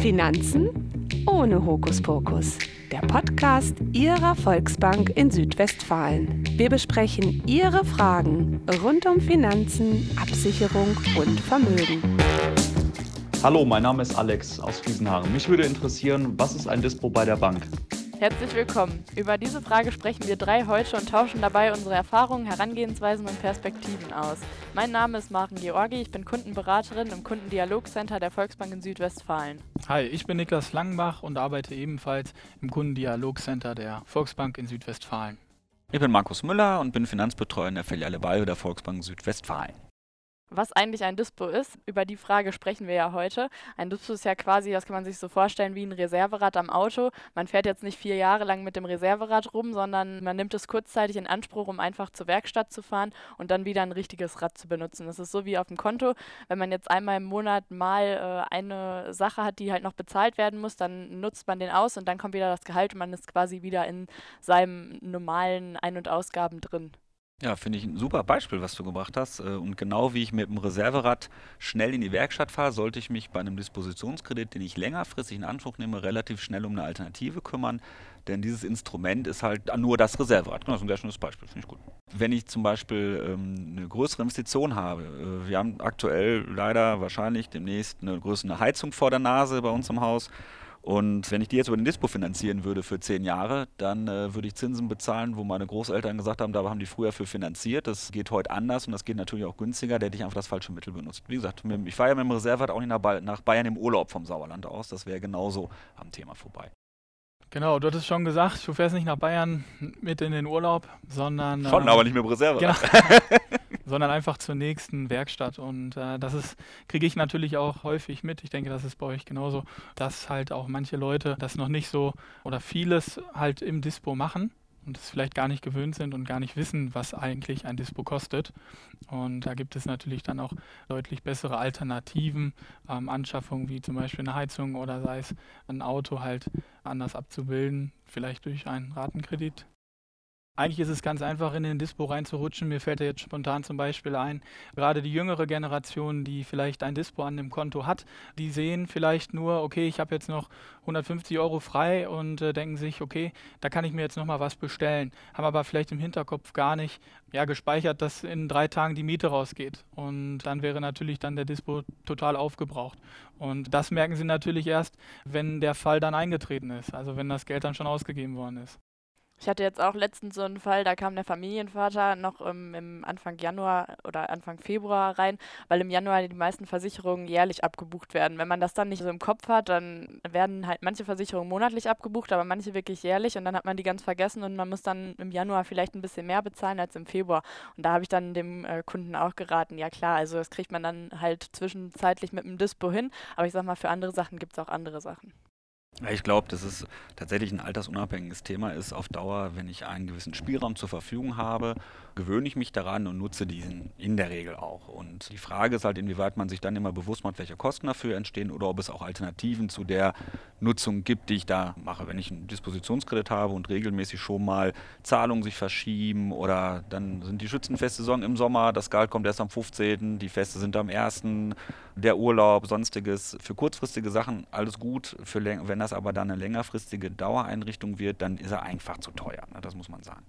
Finanzen ohne Hokuspokus. Der Podcast Ihrer Volksbank in Südwestfalen. Wir besprechen Ihre Fragen rund um Finanzen, Absicherung und Vermögen. Hallo, mein Name ist Alex aus Friesenhagen. Mich würde interessieren, was ist ein Dispo bei der Bank? Herzlich willkommen. Über diese Frage sprechen wir drei heute und tauschen dabei unsere Erfahrungen, Herangehensweisen und Perspektiven aus. Mein Name ist Maren Georgi, ich bin Kundenberaterin im Kundendialogcenter der Volksbank in Südwestfalen. Hi, ich bin Niklas Langenbach und arbeite ebenfalls im Kundendialogcenter der Volksbank in Südwestfalen. Ich bin Markus Müller und bin Finanzbetreuer in der Filiale Value der Volksbank Südwestfalen was eigentlich ein Dispo ist. Über die Frage sprechen wir ja heute. Ein Dispo ist ja quasi, das kann man sich so vorstellen, wie ein Reserverad am Auto. Man fährt jetzt nicht vier Jahre lang mit dem Reserverad rum, sondern man nimmt es kurzzeitig in Anspruch, um einfach zur Werkstatt zu fahren und dann wieder ein richtiges Rad zu benutzen. Das ist so wie auf dem Konto. Wenn man jetzt einmal im Monat mal äh, eine Sache hat, die halt noch bezahlt werden muss, dann nutzt man den aus und dann kommt wieder das Gehalt und man ist quasi wieder in seinem normalen Ein- und Ausgaben drin. Ja, finde ich ein super Beispiel, was du gebracht hast. Äh, und genau wie ich mit dem Reserverad schnell in die Werkstatt fahre, sollte ich mich bei einem Dispositionskredit, den ich längerfristig in Anspruch nehme, relativ schnell um eine Alternative kümmern. Denn dieses Instrument ist halt nur das Reserverad. Das ist ein sehr schönes Beispiel, finde ich gut. Wenn ich zum Beispiel ähm, eine größere Investition habe, äh, wir haben aktuell leider wahrscheinlich demnächst eine größere Heizung vor der Nase bei uns im Haus und wenn ich die jetzt über den Dispo finanzieren würde für zehn Jahre, dann äh, würde ich Zinsen bezahlen, wo meine Großeltern gesagt haben, da haben die früher für finanziert. Das geht heute anders und das geht natürlich auch günstiger. Da hätte ich einfach das falsche Mittel benutzt. Wie gesagt, ich fahre ja mit dem Reservat auch nicht nach Bayern im Urlaub vom Sauerland aus. Das wäre genauso am Thema vorbei. Genau, du hattest schon gesagt, du fährst nicht nach Bayern mit in den Urlaub, sondern. Schon, äh, aber nicht mit dem Reservat. Genau. sondern einfach zur nächsten Werkstatt. Und äh, das ist, kriege ich natürlich auch häufig mit. Ich denke, das ist bei euch genauso, dass halt auch manche Leute das noch nicht so oder vieles halt im Dispo machen und es vielleicht gar nicht gewöhnt sind und gar nicht wissen, was eigentlich ein Dispo kostet. Und da gibt es natürlich dann auch deutlich bessere Alternativen, ähm, Anschaffungen wie zum Beispiel eine Heizung oder sei es ein Auto halt anders abzubilden, vielleicht durch einen Ratenkredit eigentlich ist es ganz einfach, in den Dispo reinzurutschen. Mir fällt da jetzt spontan zum Beispiel ein, gerade die jüngere Generation, die vielleicht ein Dispo an dem Konto hat, die sehen vielleicht nur, okay, ich habe jetzt noch 150 Euro frei und äh, denken sich, okay, da kann ich mir jetzt nochmal was bestellen. Haben aber vielleicht im Hinterkopf gar nicht ja, gespeichert, dass in drei Tagen die Miete rausgeht. Und dann wäre natürlich dann der Dispo total aufgebraucht. Und das merken sie natürlich erst, wenn der Fall dann eingetreten ist, also wenn das Geld dann schon ausgegeben worden ist. Ich hatte jetzt auch letztens so einen Fall, da kam der Familienvater noch im, im, Anfang Januar oder Anfang Februar rein, weil im Januar die meisten Versicherungen jährlich abgebucht werden. Wenn man das dann nicht so im Kopf hat, dann werden halt manche Versicherungen monatlich abgebucht, aber manche wirklich jährlich und dann hat man die ganz vergessen und man muss dann im Januar vielleicht ein bisschen mehr bezahlen als im Februar. Und da habe ich dann dem äh, Kunden auch geraten, ja klar, also das kriegt man dann halt zwischenzeitlich mit dem Dispo hin, aber ich sag mal, für andere Sachen gibt es auch andere Sachen. Ich glaube, dass es tatsächlich ein altersunabhängiges Thema ist auf Dauer, wenn ich einen gewissen Spielraum zur Verfügung habe, gewöhne ich mich daran und nutze diesen in der Regel auch. Und die Frage ist halt, inwieweit man sich dann immer bewusst macht, welche Kosten dafür entstehen oder ob es auch Alternativen zu der Nutzung gibt, die ich da mache. Wenn ich einen Dispositionskredit habe und regelmäßig schon mal Zahlungen sich verschieben oder dann sind die Schützenfestsaison im Sommer, das Gehalt kommt erst am 15., die Feste sind am 1., der Urlaub, sonstiges. Für kurzfristige Sachen alles gut, für, wenn das aber dann eine längerfristige Dauereinrichtung wird, dann ist er einfach zu teuer. Ne? Das muss man sagen.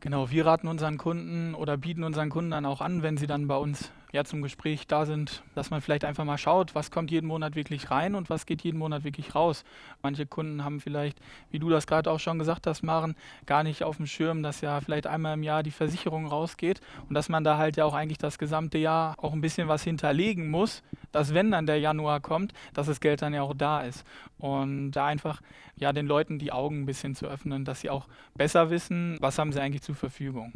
Genau, wir raten unseren Kunden oder bieten unseren Kunden dann auch an, wenn sie dann bei uns ja, zum Gespräch da sind, dass man vielleicht einfach mal schaut, was kommt jeden Monat wirklich rein und was geht jeden Monat wirklich raus. Manche Kunden haben vielleicht, wie du das gerade auch schon gesagt hast, Maren, gar nicht auf dem Schirm, dass ja vielleicht einmal im Jahr die Versicherung rausgeht und dass man da halt ja auch eigentlich das gesamte Jahr auch ein bisschen was hinterlegen muss, dass wenn dann der Januar kommt, dass das Geld dann ja auch da ist. Und da einfach ja den Leuten die Augen ein bisschen zu öffnen, dass sie auch besser wissen, was haben sie eigentlich zur Verfügung.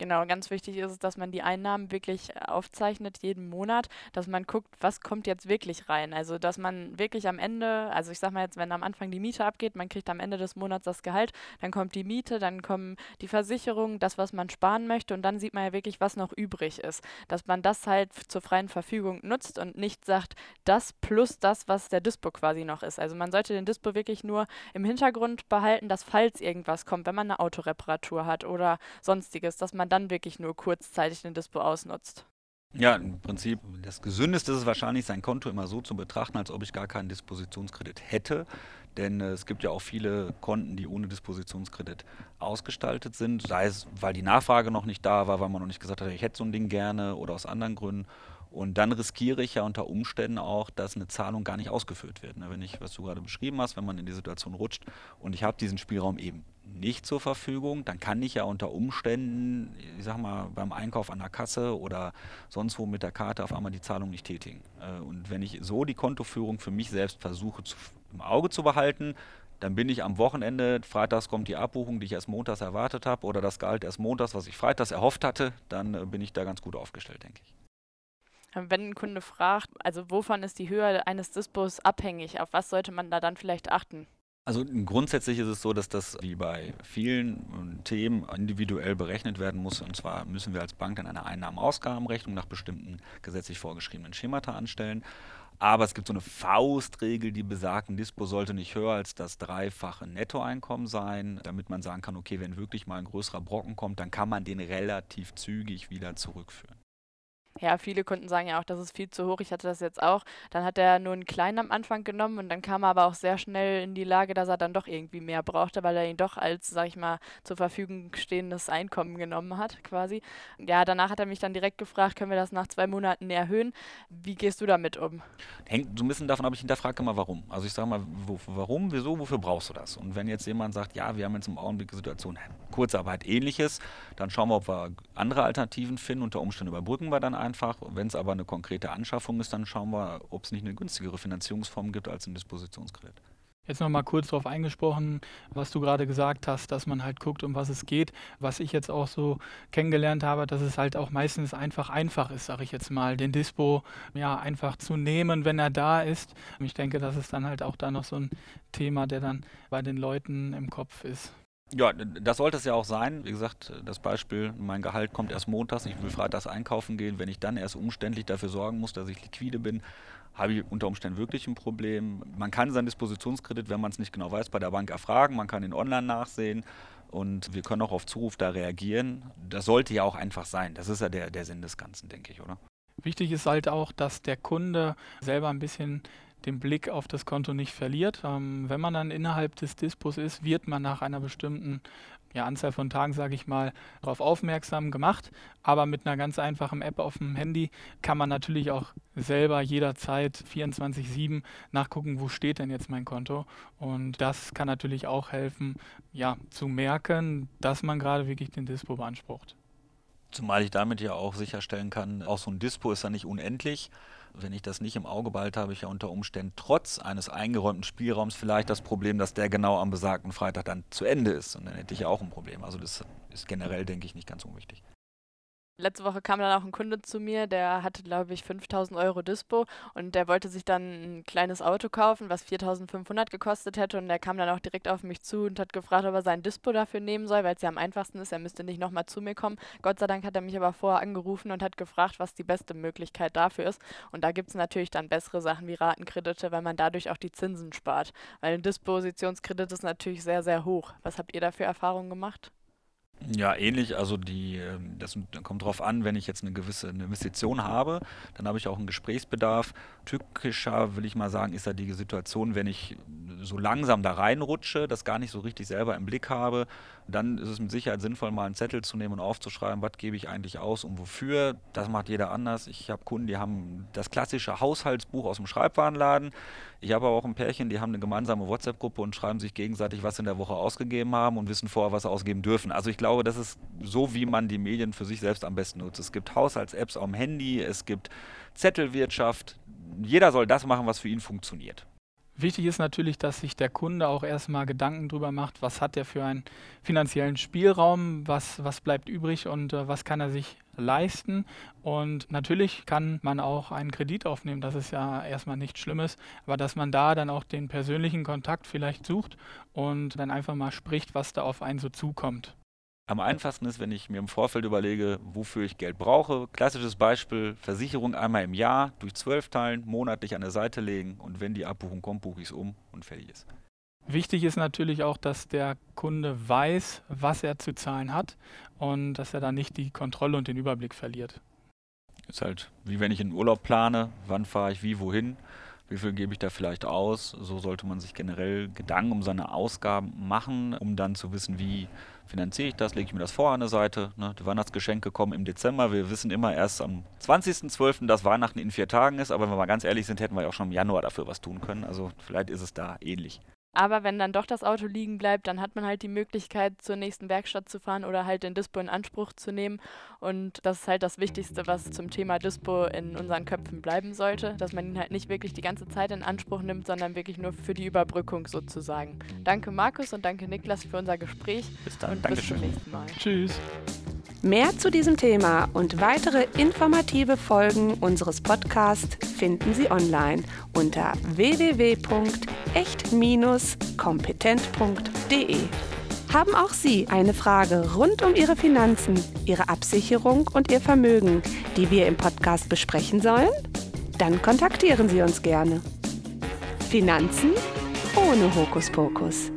Genau, ganz wichtig ist es, dass man die Einnahmen wirklich äh, aufzeichnet jeden Monat, dass man guckt, was kommt jetzt wirklich rein. Also, dass man wirklich am Ende, also ich sag mal jetzt, wenn am Anfang die Miete abgeht, man kriegt am Ende des Monats das Gehalt, dann kommt die Miete, dann kommen die Versicherungen, das, was man sparen möchte und dann sieht man ja wirklich, was noch übrig ist. Dass man das halt zur freien Verfügung nutzt und nicht sagt, das plus das, was der Dispo quasi noch ist. Also man sollte den Dispo wirklich nur im Hintergrund behalten, dass falls irgendwas kommt, wenn man eine Autoreparatur hat oder sonstiges, dass man dann wirklich nur kurzzeitig den Dispo ausnutzt. Ja, im Prinzip, das Gesündeste ist es wahrscheinlich, sein Konto immer so zu betrachten, als ob ich gar keinen Dispositionskredit hätte. Denn äh, es gibt ja auch viele Konten, die ohne Dispositionskredit ausgestaltet sind. Sei es, weil die Nachfrage noch nicht da war, weil man noch nicht gesagt hat, ich hätte so ein Ding gerne oder aus anderen Gründen. Und dann riskiere ich ja unter Umständen auch, dass eine Zahlung gar nicht ausgeführt wird. Ne? Wenn ich, was du gerade beschrieben hast, wenn man in die Situation rutscht und ich habe diesen Spielraum eben nicht zur Verfügung, dann kann ich ja unter Umständen, ich sag mal, beim Einkauf an der Kasse oder sonst wo mit der Karte auf einmal die Zahlung nicht tätigen. Äh, und wenn ich so die Kontoführung für mich selbst versuche zu, im Auge zu behalten, dann bin ich am Wochenende, freitags kommt die Abbuchung, die ich erst montags erwartet habe, oder das Gehalt erst montags, was ich freitags erhofft hatte, dann äh, bin ich da ganz gut aufgestellt, denke ich. Wenn ein Kunde fragt, also wovon ist die Höhe eines Dispos abhängig, auf was sollte man da dann vielleicht achten? Also grundsätzlich ist es so, dass das wie bei vielen äh, Themen individuell berechnet werden muss. Und zwar müssen wir als Bank dann eine Einnahmen-Ausgabenrechnung nach bestimmten gesetzlich vorgeschriebenen Schemata anstellen. Aber es gibt so eine Faustregel, die besagt, ein Dispo sollte nicht höher als das dreifache Nettoeinkommen sein, damit man sagen kann, okay, wenn wirklich mal ein größerer Brocken kommt, dann kann man den relativ zügig wieder zurückführen. Ja, viele Kunden sagen ja auch, das ist viel zu hoch. Ich hatte das jetzt auch. Dann hat er nur einen kleinen am Anfang genommen und dann kam er aber auch sehr schnell in die Lage, dass er dann doch irgendwie mehr brauchte, weil er ihn doch als, sag ich mal, zur Verfügung stehendes Einkommen genommen hat, quasi. Ja, danach hat er mich dann direkt gefragt, können wir das nach zwei Monaten erhöhen? Wie gehst du damit um? Hängt so ein bisschen davon ab, ich hinterfrage immer, warum. Also ich sage mal, wo, warum, wieso, wofür brauchst du das? Und wenn jetzt jemand sagt, ja, wir haben jetzt im Augenblick Situation Kurzarbeit ähnliches, dann schauen wir, ob wir andere Alternativen finden. Unter Umständen überbrücken wir dann einfach. Wenn es aber eine konkrete Anschaffung ist, dann schauen wir, ob es nicht eine günstigere Finanzierungsform gibt als ein Dispositionskredit. Jetzt nochmal kurz darauf eingesprochen, was du gerade gesagt hast, dass man halt guckt, um was es geht. Was ich jetzt auch so kennengelernt habe, dass es halt auch meistens einfach einfach ist, sage ich jetzt mal, den Dispo ja einfach zu nehmen, wenn er da ist. Ich denke, das ist dann halt auch da noch so ein Thema, der dann bei den Leuten im Kopf ist. Ja, das sollte es ja auch sein. Wie gesagt, das Beispiel, mein Gehalt kommt erst montags, ich will freitags einkaufen gehen. Wenn ich dann erst umständlich dafür sorgen muss, dass ich liquide bin, habe ich unter Umständen wirklich ein Problem. Man kann seinen Dispositionskredit, wenn man es nicht genau weiß, bei der Bank erfragen, man kann ihn online nachsehen und wir können auch auf Zuruf da reagieren. Das sollte ja auch einfach sein. Das ist ja der, der Sinn des Ganzen, denke ich, oder? Wichtig ist halt auch, dass der Kunde selber ein bisschen den Blick auf das Konto nicht verliert. Ähm, wenn man dann innerhalb des Dispos ist, wird man nach einer bestimmten ja, Anzahl von Tagen, sage ich mal, darauf aufmerksam gemacht. Aber mit einer ganz einfachen App auf dem Handy kann man natürlich auch selber jederzeit 24-7 nachgucken, wo steht denn jetzt mein Konto. Und das kann natürlich auch helfen, ja, zu merken, dass man gerade wirklich den Dispo beansprucht. Zumal ich damit ja auch sicherstellen kann, auch so ein Dispo ist ja nicht unendlich. Wenn ich das nicht im Auge behalte, habe ich ja unter Umständen trotz eines eingeräumten Spielraums vielleicht das Problem, dass der genau am besagten Freitag dann zu Ende ist. Und dann hätte ich ja auch ein Problem. Also das ist generell, denke ich, nicht ganz unwichtig. Letzte Woche kam dann auch ein Kunde zu mir, der hatte, glaube ich, 5000 Euro Dispo und der wollte sich dann ein kleines Auto kaufen, was 4500 gekostet hätte und der kam dann auch direkt auf mich zu und hat gefragt, ob er sein Dispo dafür nehmen soll, weil es ja am einfachsten ist, er müsste nicht nochmal zu mir kommen. Gott sei Dank hat er mich aber vorher angerufen und hat gefragt, was die beste Möglichkeit dafür ist und da gibt es natürlich dann bessere Sachen wie Ratenkredite, weil man dadurch auch die Zinsen spart, weil ein Dispositionskredit ist natürlich sehr, sehr hoch. Was habt ihr da für Erfahrungen gemacht? Ja, ähnlich. Also die, ähm, das kommt darauf an, wenn ich jetzt eine gewisse Investition habe, dann habe ich auch einen Gesprächsbedarf. Tückischer, will ich mal sagen, ist da die Situation, wenn ich so langsam da reinrutsche, das gar nicht so richtig selber im Blick habe, dann ist es mit Sicherheit sinnvoll, mal einen Zettel zu nehmen und aufzuschreiben, was gebe ich eigentlich aus und wofür. Das macht jeder anders. Ich habe Kunden, die haben das klassische Haushaltsbuch aus dem Schreibwarenladen. Ich habe aber auch ein Pärchen, die haben eine gemeinsame WhatsApp-Gruppe und schreiben sich gegenseitig, was sie in der Woche ausgegeben haben und wissen vorher, was sie ausgeben dürfen. Also ich glaube, das ist so, wie man die Medien für sich selbst am besten nutzt. Es gibt Haushalts-Apps am Handy, es gibt Zettelwirtschaft. Jeder soll das machen, was für ihn funktioniert. Wichtig ist natürlich, dass sich der Kunde auch erstmal Gedanken darüber macht, was hat er für einen finanziellen Spielraum, was, was bleibt übrig und äh, was kann er sich leisten. Und natürlich kann man auch einen Kredit aufnehmen, das ist ja erstmal nichts Schlimmes, aber dass man da dann auch den persönlichen Kontakt vielleicht sucht und dann einfach mal spricht, was da auf einen so zukommt. Am einfachsten ist, wenn ich mir im Vorfeld überlege, wofür ich Geld brauche. Klassisches Beispiel, Versicherung einmal im Jahr durch zwölf Teilen monatlich an der Seite legen und wenn die Abbuchung kommt, buche ich es um und fertig ist. Wichtig ist natürlich auch, dass der Kunde weiß, was er zu zahlen hat und dass er da nicht die Kontrolle und den Überblick verliert. Ist halt wie wenn ich einen Urlaub plane, wann fahre ich wie, wohin, wie viel gebe ich da vielleicht aus. So sollte man sich generell Gedanken um seine Ausgaben machen, um dann zu wissen, wie finanziere ich das, lege ich mir das vor an der Seite. Ne? Die Weihnachtsgeschenke kommen im Dezember. Wir wissen immer erst am 20.12., dass Weihnachten in vier Tagen ist, aber wenn wir mal ganz ehrlich sind, hätten wir ja auch schon im Januar dafür was tun können. Also vielleicht ist es da ähnlich. Aber wenn dann doch das Auto liegen bleibt, dann hat man halt die Möglichkeit, zur nächsten Werkstatt zu fahren oder halt den Dispo in Anspruch zu nehmen. Und das ist halt das Wichtigste, was zum Thema Dispo in unseren Köpfen bleiben sollte, dass man ihn halt nicht wirklich die ganze Zeit in Anspruch nimmt, sondern wirklich nur für die Überbrückung sozusagen. Danke Markus und danke Niklas für unser Gespräch. Bis dann. Und Dankeschön. bis zum nächsten Mal. Tschüss. Mehr zu diesem Thema und weitere informative Folgen unseres Podcasts finden Sie online unter www.echt-kompetent.de. Haben auch Sie eine Frage rund um Ihre Finanzen, Ihre Absicherung und Ihr Vermögen, die wir im Podcast besprechen sollen? Dann kontaktieren Sie uns gerne. Finanzen ohne Hokuspokus.